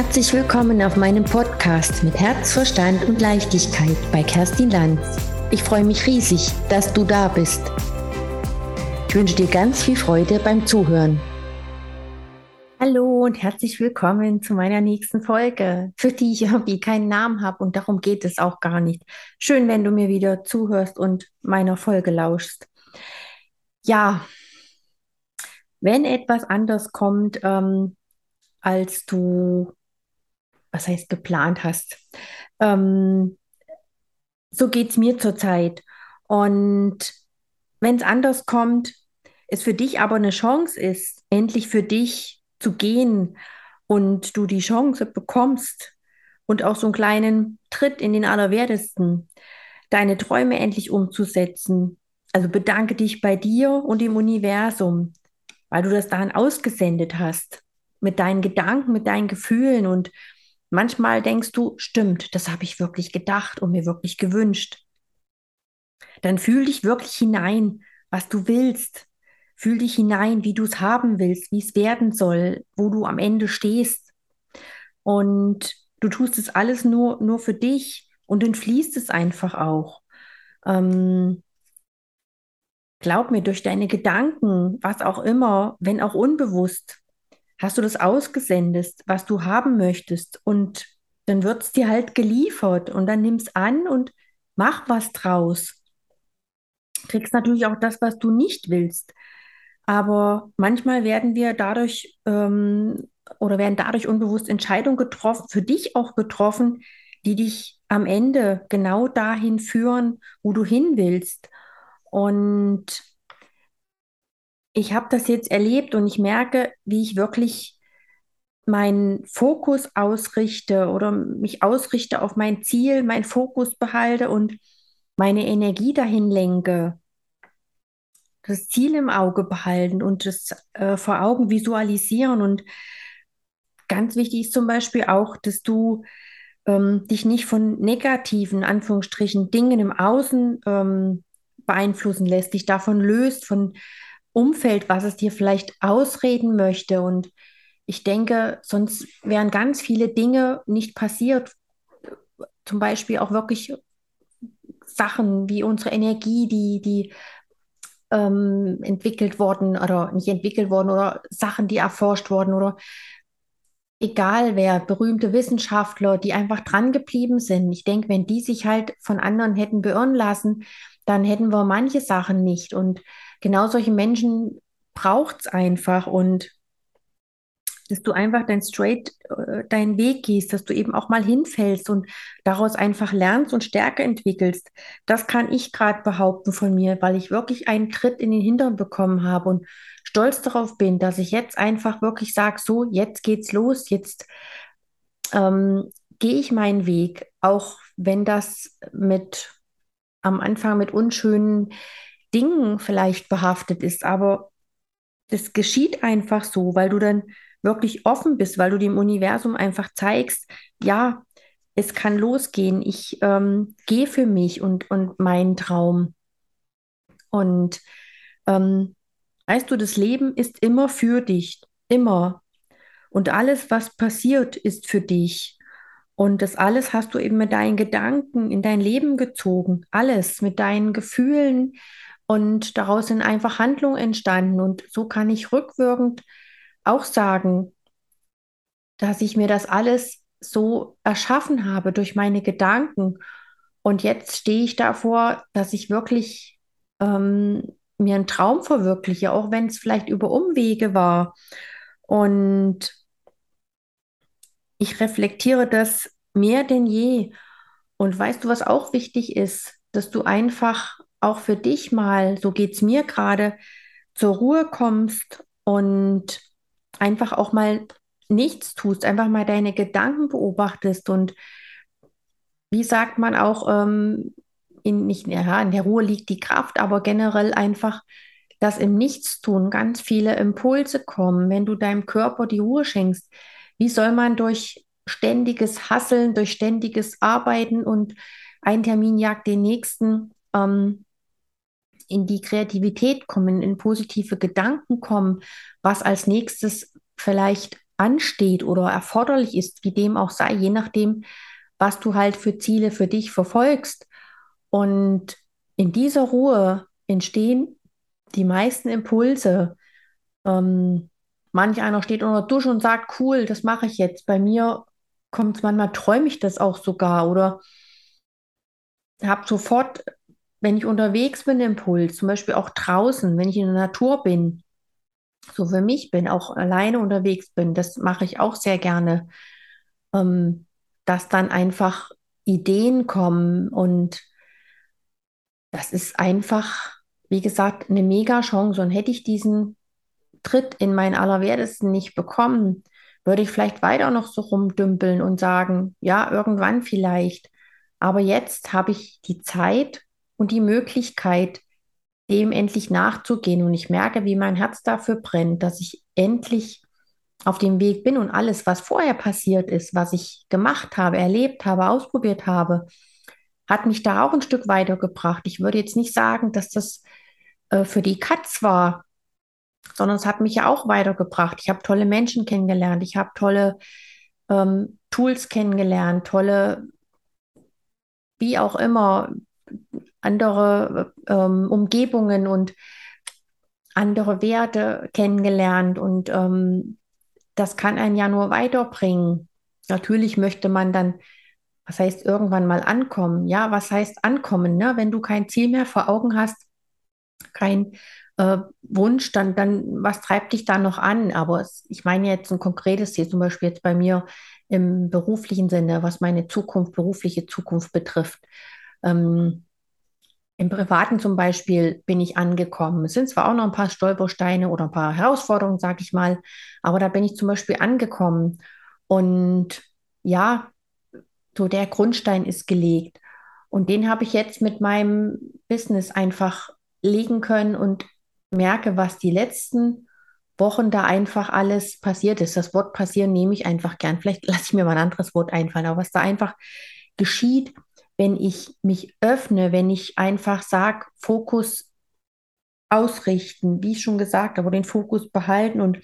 Herzlich willkommen auf meinem Podcast mit Herz, Verstand und Leichtigkeit bei Kerstin Lanz. Ich freue mich riesig, dass du da bist. Ich wünsche dir ganz viel Freude beim Zuhören. Hallo und herzlich willkommen zu meiner nächsten Folge, für die ich irgendwie keinen Namen habe und darum geht es auch gar nicht. Schön, wenn du mir wieder zuhörst und meiner Folge lauschst. Ja, wenn etwas anders kommt, ähm, als du was heißt geplant hast. Ähm, so geht es mir zurzeit. Und wenn es anders kommt, es für dich aber eine Chance ist, endlich für dich zu gehen und du die Chance bekommst und auch so einen kleinen Tritt in den Allerwertesten, deine Träume endlich umzusetzen. Also bedanke dich bei dir und im Universum, weil du das daran ausgesendet hast, mit deinen Gedanken, mit deinen Gefühlen und Manchmal denkst du, stimmt, das habe ich wirklich gedacht und mir wirklich gewünscht. Dann fühl dich wirklich hinein, was du willst. Fühl dich hinein, wie du es haben willst, wie es werden soll, wo du am Ende stehst. Und du tust es alles nur, nur für dich und dann fließt es einfach auch. Ähm, glaub mir, durch deine Gedanken, was auch immer, wenn auch unbewusst, hast du das ausgesendet, was du haben möchtest und dann wird es dir halt geliefert und dann nimm es an und mach was draus. Kriegst natürlich auch das, was du nicht willst. Aber manchmal werden wir dadurch ähm, oder werden dadurch unbewusst Entscheidungen getroffen, für dich auch getroffen, die dich am Ende genau dahin führen, wo du hin willst. Und ich habe das jetzt erlebt und ich merke, wie ich wirklich meinen Fokus ausrichte oder mich ausrichte auf mein Ziel, meinen Fokus behalte und meine Energie dahin lenke. Das Ziel im Auge behalten und das äh, vor Augen visualisieren. Und ganz wichtig ist zum Beispiel auch, dass du ähm, dich nicht von negativen, Anführungsstrichen, Dingen im Außen ähm, beeinflussen lässt, dich davon löst, von Umfeld, was es dir vielleicht ausreden möchte. Und ich denke, sonst wären ganz viele Dinge nicht passiert. Zum Beispiel auch wirklich Sachen wie unsere Energie, die, die ähm, entwickelt worden oder nicht entwickelt worden oder Sachen, die erforscht wurden oder egal wer, berühmte Wissenschaftler, die einfach dran geblieben sind. Ich denke, wenn die sich halt von anderen hätten beirren lassen, dann hätten wir manche Sachen nicht. Und genau solche Menschen braucht es einfach und dass du einfach dein straight äh, deinen Weg gehst, dass du eben auch mal hinfällst und daraus einfach lernst und Stärke entwickelst. Das kann ich gerade behaupten von mir, weil ich wirklich einen Tritt in den Hintern bekommen habe und stolz darauf bin, dass ich jetzt einfach wirklich sage, so, jetzt geht's los, jetzt ähm, gehe ich meinen Weg, auch wenn das mit am Anfang mit unschönen Dingen vielleicht behaftet ist, aber das geschieht einfach so, weil du dann wirklich offen bist, weil du dem Universum einfach zeigst, ja, es kann losgehen, ich ähm, gehe für mich und, und meinen Traum. Und ähm, weißt du, das Leben ist immer für dich, immer. Und alles, was passiert, ist für dich. Und das alles hast du eben mit deinen Gedanken in dein Leben gezogen. Alles mit deinen Gefühlen, und daraus sind einfach Handlungen entstanden. Und so kann ich rückwirkend auch sagen, dass ich mir das alles so erschaffen habe durch meine Gedanken. Und jetzt stehe ich davor, dass ich wirklich ähm, mir einen Traum verwirkliche, auch wenn es vielleicht über Umwege war. Und ich reflektiere das mehr denn je. Und weißt du, was auch wichtig ist, dass du einfach auch für dich mal, so geht es mir gerade, zur Ruhe kommst und einfach auch mal nichts tust, einfach mal deine Gedanken beobachtest und wie sagt man auch, ähm, in, nicht, ja, in der Ruhe liegt die Kraft, aber generell einfach, dass im Nichtstun ganz viele Impulse kommen, wenn du deinem Körper die Ruhe schenkst. Wie soll man durch ständiges Hasseln, durch ständiges Arbeiten und ein Termin jagt den nächsten ähm, in die Kreativität kommen, in positive Gedanken kommen, was als nächstes vielleicht ansteht oder erforderlich ist, wie dem auch sei, je nachdem, was du halt für Ziele für dich verfolgst. Und in dieser Ruhe entstehen die meisten Impulse. Ähm, manch einer steht unter der Dusche und sagt, cool, das mache ich jetzt. Bei mir kommt es manchmal, träume ich das auch sogar oder habe sofort, wenn ich unterwegs bin, Impuls, zum Beispiel auch draußen, wenn ich in der Natur bin, so für mich bin, auch alleine unterwegs bin, das mache ich auch sehr gerne, ähm, dass dann einfach Ideen kommen und das ist einfach, wie gesagt, eine mega Chance. Und hätte ich diesen Tritt in mein Allerwertesten nicht bekommen, würde ich vielleicht weiter noch so rumdümpeln und sagen, ja, irgendwann vielleicht. Aber jetzt habe ich die Zeit und die Möglichkeit, dem endlich nachzugehen. Und ich merke, wie mein Herz dafür brennt, dass ich endlich auf dem Weg bin und alles, was vorher passiert ist, was ich gemacht habe, erlebt habe, ausprobiert habe, hat mich da auch ein Stück weitergebracht. Ich würde jetzt nicht sagen, dass das äh, für die Katz war, sondern es hat mich ja auch weitergebracht. Ich habe tolle Menschen kennengelernt, ich habe tolle ähm, Tools kennengelernt, tolle, wie auch immer, andere ähm, Umgebungen und andere Werte kennengelernt und ähm, das kann einen ja nur weiterbringen. Natürlich möchte man dann, was heißt irgendwann mal ankommen? Ja, was heißt ankommen? Ne? Wenn du kein Ziel mehr vor Augen hast, kein äh, Wunsch, dann, dann, was treibt dich da noch an? Aber es, ich meine jetzt ein konkretes Ziel, zum Beispiel jetzt bei mir im beruflichen Sinne, was meine Zukunft, berufliche Zukunft betrifft. Ähm, im Privaten zum Beispiel bin ich angekommen. Es sind zwar auch noch ein paar Stolpersteine oder ein paar Herausforderungen, sage ich mal, aber da bin ich zum Beispiel angekommen. Und ja, so der Grundstein ist gelegt. Und den habe ich jetzt mit meinem Business einfach legen können und merke, was die letzten Wochen da einfach alles passiert ist. Das Wort passieren nehme ich einfach gern. Vielleicht lasse ich mir mal ein anderes Wort einfallen, aber was da einfach geschieht, wenn ich mich öffne, wenn ich einfach sage, Fokus ausrichten, wie ich schon gesagt habe, den Fokus behalten und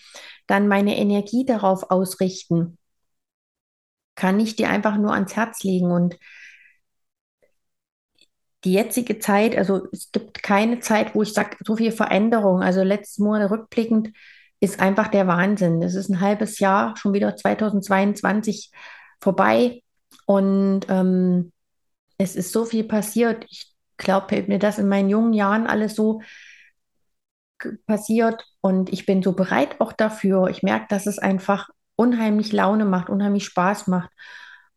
dann meine Energie darauf ausrichten, kann ich dir einfach nur ans Herz legen. Und die jetzige Zeit, also es gibt keine Zeit, wo ich sage, so viel Veränderung. Also letztes Monat rückblickend ist einfach der Wahnsinn. Es ist ein halbes Jahr, schon wieder 2022 vorbei. Und ähm, es ist so viel passiert. Ich glaube, mir das in meinen jungen Jahren alles so passiert und ich bin so bereit auch dafür. Ich merke, dass es einfach unheimlich Laune macht, unheimlich Spaß macht.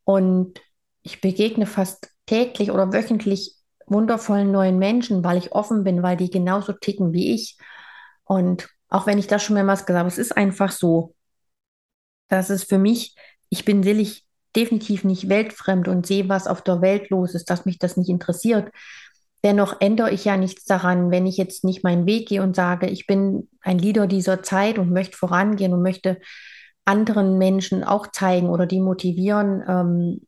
Und ich begegne fast täglich oder wöchentlich wundervollen neuen Menschen, weil ich offen bin, weil die genauso ticken wie ich. Und auch wenn ich das schon mehrmals gesagt habe, es ist einfach so, dass es für mich, ich bin selig definitiv nicht weltfremd und sehe, was auf der Welt los ist, dass mich das nicht interessiert. Dennoch ändere ich ja nichts daran, wenn ich jetzt nicht meinen Weg gehe und sage, ich bin ein Leader dieser Zeit und möchte vorangehen und möchte anderen Menschen auch zeigen oder die motivieren, ähm,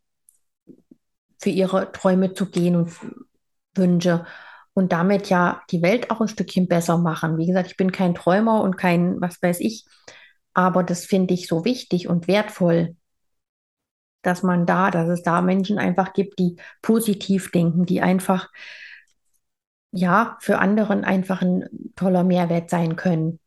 für ihre Träume zu gehen und Wünsche und damit ja die Welt auch ein Stückchen besser machen. Wie gesagt, ich bin kein Träumer und kein, was weiß ich, aber das finde ich so wichtig und wertvoll, dass man da, dass es da Menschen einfach gibt, die positiv denken, die einfach, ja, für anderen einfach ein toller Mehrwert sein können.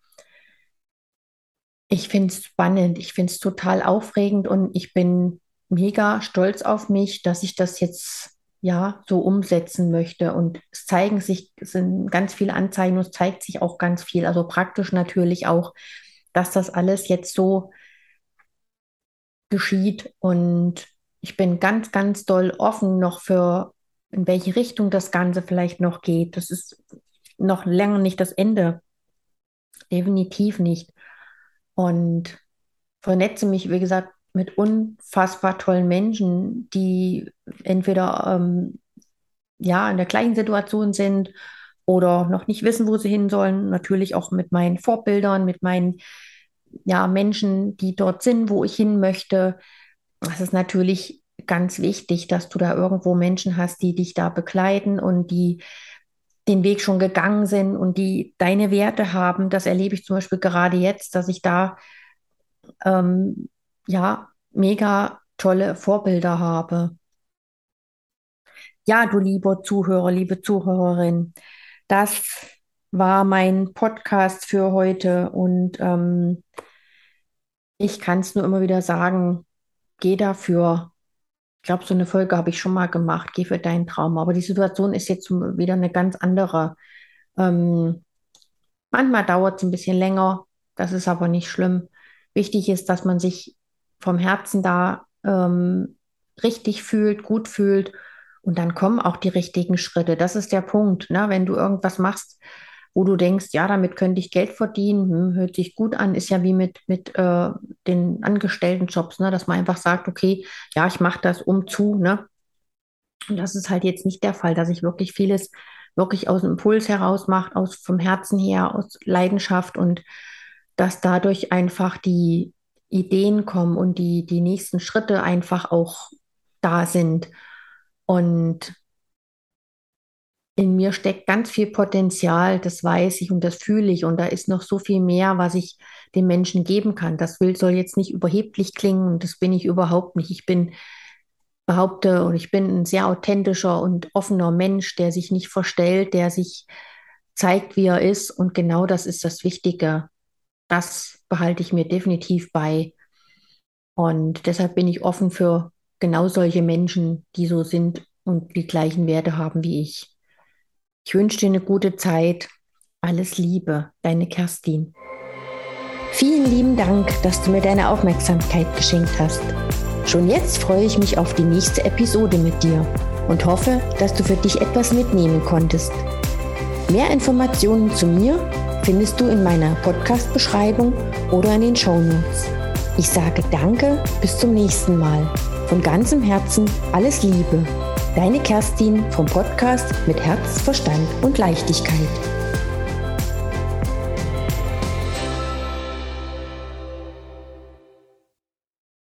Ich finde es spannend, ich finde es total aufregend und ich bin mega stolz auf mich, dass ich das jetzt ja so umsetzen möchte. Und es zeigen sich, es sind ganz viele Anzeigen und es zeigt sich auch ganz viel, also praktisch natürlich auch, dass das alles jetzt so geschieht. Und ich bin ganz, ganz doll offen noch für, in welche Richtung das Ganze vielleicht noch geht. Das ist noch länger nicht das Ende. Definitiv nicht. Und vernetze mich, wie gesagt, mit unfassbar tollen Menschen, die entweder ähm, ja in der gleichen Situation sind oder noch nicht wissen, wo sie hin sollen. Natürlich auch mit meinen Vorbildern, mit meinen ja, Menschen, die dort sind, wo ich hin möchte. Das ist natürlich ganz wichtig, dass du da irgendwo Menschen hast, die dich da begleiten und die den Weg schon gegangen sind und die deine Werte haben. Das erlebe ich zum Beispiel gerade jetzt, dass ich da ähm, ja, mega tolle Vorbilder habe. Ja, du lieber Zuhörer, liebe Zuhörerin, das war mein Podcast für heute und ähm, ich kann es nur immer wieder sagen, geh dafür. Ich glaube, so eine Folge habe ich schon mal gemacht, geh für deinen Traum. Aber die Situation ist jetzt wieder eine ganz andere. Ähm, manchmal dauert es ein bisschen länger, das ist aber nicht schlimm. Wichtig ist, dass man sich vom Herzen da ähm, richtig fühlt, gut fühlt und dann kommen auch die richtigen Schritte. Das ist der Punkt. Ne? Wenn du irgendwas machst, wo du denkst, ja, damit könnte ich Geld verdienen, hm, hört sich gut an, ist ja wie mit, mit äh, den Angestelltenjobs, ne? dass man einfach sagt, okay, ja, ich mache das um zu. Ne? Und das ist halt jetzt nicht der Fall, dass ich wirklich vieles wirklich aus dem Impuls heraus mache, aus vom Herzen her, aus Leidenschaft und dass dadurch einfach die Ideen kommen und die, die nächsten Schritte einfach auch da sind. Und in mir steckt ganz viel Potenzial, das weiß ich und das fühle ich. Und da ist noch so viel mehr, was ich den Menschen geben kann. Das will, soll jetzt nicht überheblich klingen und das bin ich überhaupt nicht. Ich bin, behaupte, und ich bin ein sehr authentischer und offener Mensch, der sich nicht verstellt, der sich zeigt, wie er ist. Und genau das ist das Wichtige. Das behalte ich mir definitiv bei. Und deshalb bin ich offen für genau solche Menschen, die so sind und die gleichen Werte haben wie ich. Ich wünsche dir eine gute Zeit. Alles Liebe, deine Kerstin. Vielen lieben Dank, dass du mir deine Aufmerksamkeit geschenkt hast. Schon jetzt freue ich mich auf die nächste Episode mit dir und hoffe, dass du für dich etwas mitnehmen konntest. Mehr Informationen zu mir findest du in meiner Podcast-Beschreibung oder in den Show Notes. Ich sage Danke, bis zum nächsten Mal. Von ganzem Herzen alles Liebe. Deine Kerstin vom Podcast mit Herz, Verstand und Leichtigkeit.